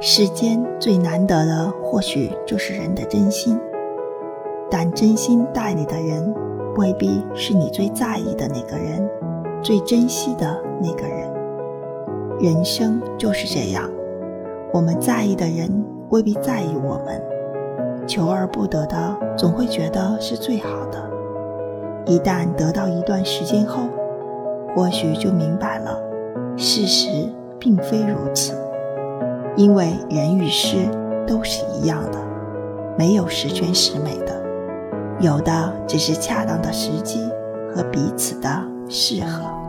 世间最难得的，或许就是人的真心。但真心待你的人，未必是你最在意的那个人，最珍惜的那个人。人生就是这样，我们在意的人未必在意我们，求而不得的，总会觉得是最好的。一旦得到一段时间后，或许就明白了，事实并非如此。因为人与事都是一样的，没有十全十美的，有的只是恰当的时机和彼此的适合。